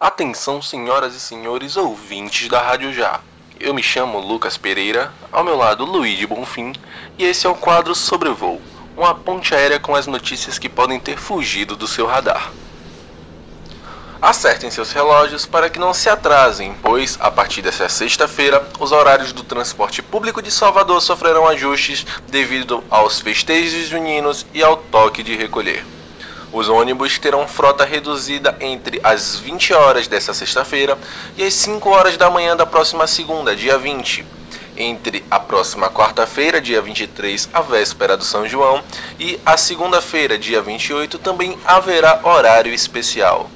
Atenção, senhoras e senhores ouvintes da Rádio Já. Eu me chamo Lucas Pereira, ao meu lado Luiz Bonfim, e esse é o quadro Sobrevoo, uma ponte aérea com as notícias que podem ter fugido do seu radar. Acertem seus relógios para que não se atrasem, pois, a partir desta sexta-feira, os horários do transporte público de Salvador sofrerão ajustes devido aos festejos juninos e ao toque de recolher. Os ônibus terão frota reduzida entre as 20 horas desta sexta-feira e as 5 horas da manhã da próxima segunda, dia 20. Entre a próxima quarta-feira, dia 23, a véspera do São João, e a segunda-feira, dia 28, também haverá horário especial.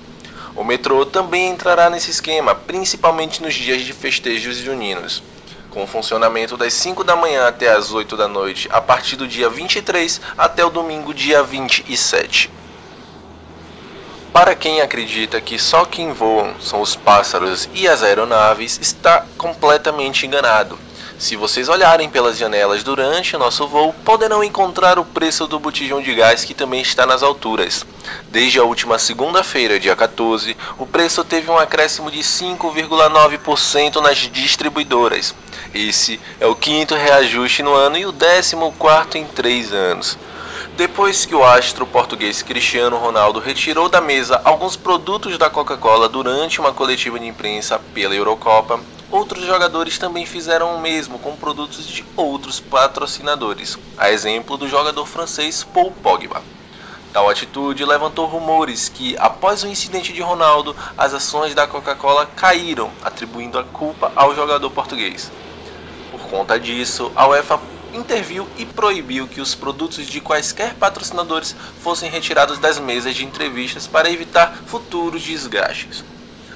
O metrô também entrará nesse esquema, principalmente nos dias de festejos juninos, com funcionamento das 5 da manhã até as 8 da noite, a partir do dia 23 até o domingo, dia 27. Para quem acredita que só quem voam são os pássaros e as aeronaves, está completamente enganado. Se vocês olharem pelas janelas durante o nosso voo, poderão encontrar o preço do botijão de gás que também está nas alturas. Desde a última segunda-feira, dia 14, o preço teve um acréscimo de 5,9% nas distribuidoras. Esse é o quinto reajuste no ano e o décimo quarto em três anos. Depois que o astro português Cristiano Ronaldo retirou da mesa alguns produtos da Coca-Cola durante uma coletiva de imprensa pela Eurocopa, outros jogadores também fizeram o mesmo com produtos de outros patrocinadores, a exemplo do jogador francês Paul Pogba. Tal atitude levantou rumores que, após o incidente de Ronaldo, as ações da Coca-Cola caíram, atribuindo a culpa ao jogador português. Por conta disso, a UEFA interviu e proibiu que os produtos de quaisquer patrocinadores fossem retirados das mesas de entrevistas para evitar futuros desgastes.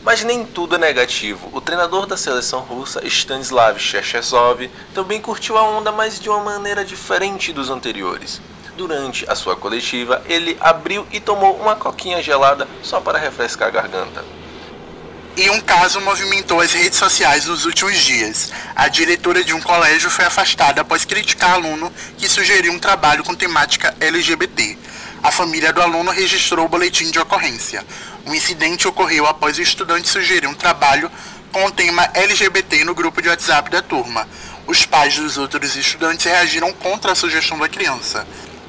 Mas nem tudo é negativo. O treinador da seleção russa, Stanislav Cherchesov, também curtiu a onda, mas de uma maneira diferente dos anteriores. Durante a sua coletiva, ele abriu e tomou uma coquinha gelada só para refrescar a garganta. E um caso movimentou as redes sociais nos últimos dias. A diretora de um colégio foi afastada após criticar aluno que sugeriu um trabalho com temática LGBT. A família do aluno registrou o boletim de ocorrência. O incidente ocorreu após o estudante sugerir um trabalho com o tema LGBT no grupo de WhatsApp da turma. Os pais dos outros estudantes reagiram contra a sugestão da criança.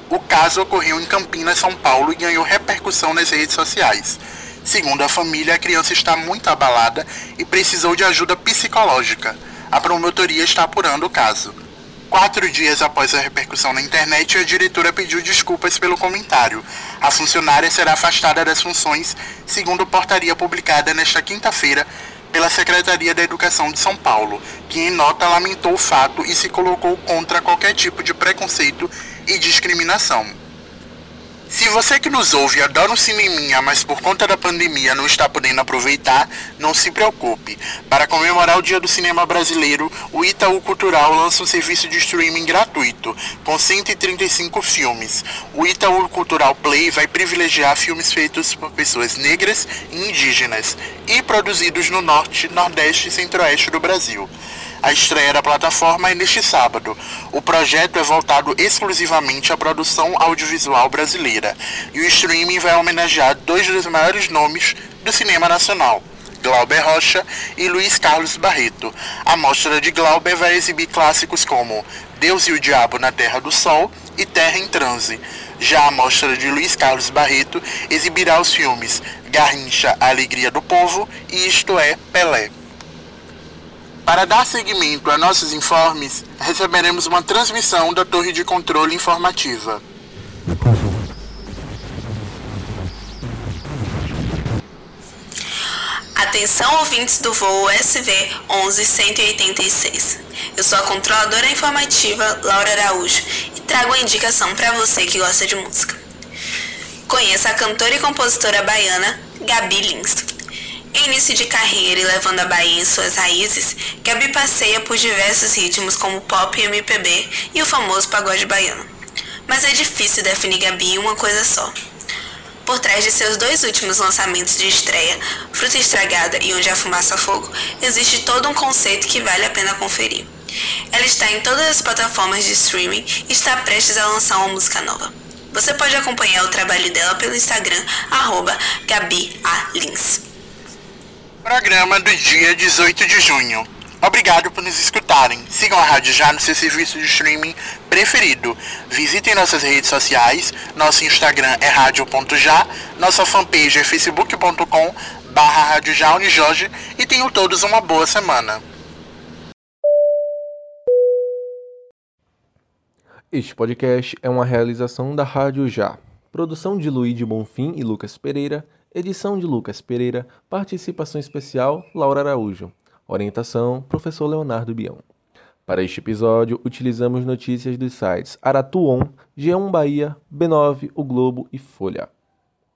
O caso ocorreu em Campinas, São Paulo e ganhou repercussão nas redes sociais. Segundo a família, a criança está muito abalada e precisou de ajuda psicológica. A promotoria está apurando o caso. Quatro dias após a repercussão na internet, a diretora pediu desculpas pelo comentário. A funcionária será afastada das funções, segundo portaria publicada nesta quinta-feira pela Secretaria da Educação de São Paulo, que em nota lamentou o fato e se colocou contra qualquer tipo de preconceito e discriminação. Se você que nos ouve adora um cineminha, mas por conta da pandemia não está podendo aproveitar, não se preocupe. Para comemorar o Dia do Cinema Brasileiro, o Itaú Cultural lança um serviço de streaming gratuito, com 135 filmes. O Itaú Cultural Play vai privilegiar filmes feitos por pessoas negras e indígenas e produzidos no norte, nordeste e centro-oeste do Brasil. A estreia da plataforma é neste sábado. O projeto é voltado exclusivamente à produção audiovisual brasileira e o streaming vai homenagear dois dos maiores nomes do cinema nacional. Glauber Rocha e Luiz Carlos Barreto. A mostra de Glauber vai exibir clássicos como Deus e o Diabo na Terra do Sol e Terra em Transe. Já a mostra de Luiz Carlos Barreto exibirá os filmes Garrincha, a Alegria do Povo e Isto é, Pelé. Para dar seguimento a nossos informes, receberemos uma transmissão da Torre de Controle Informativa. Atenção ouvintes do voo SV 11186. Eu sou a controladora informativa Laura Araújo e trago a indicação para você que gosta de música. Conheça a cantora e compositora baiana Gabi Lins. Em início de carreira e levando a Bahia em suas raízes, Gabi passeia por diversos ritmos como pop e MPB e o famoso pagode baiano. Mas é difícil definir Gabi em uma coisa só. Por trás de seus dois últimos lançamentos de estreia, Fruta Estragada e Onde a Fumaça Fogo, existe todo um conceito que vale a pena conferir. Ela está em todas as plataformas de streaming e está prestes a lançar uma música nova. Você pode acompanhar o trabalho dela pelo Instagram, arroba Gabi A. Lins. Programa do dia 18 de junho. Obrigado por nos escutarem. Sigam a Rádio Já no seu serviço de streaming preferido. Visitem nossas redes sociais. Nosso Instagram é rádio.já. Nossa fanpage é facebook.com barra Rádio Já Unijorge. E tenham todos uma boa semana. Este podcast é uma realização da Rádio Já. Produção de Luiz de Bonfim e Lucas Pereira. Edição de Lucas Pereira. Participação especial Laura Araújo. Orientação: Professor Leonardo Bião. Para este episódio, utilizamos notícias dos sites Aratuon, G1 Bahia, B9, O Globo e Folha.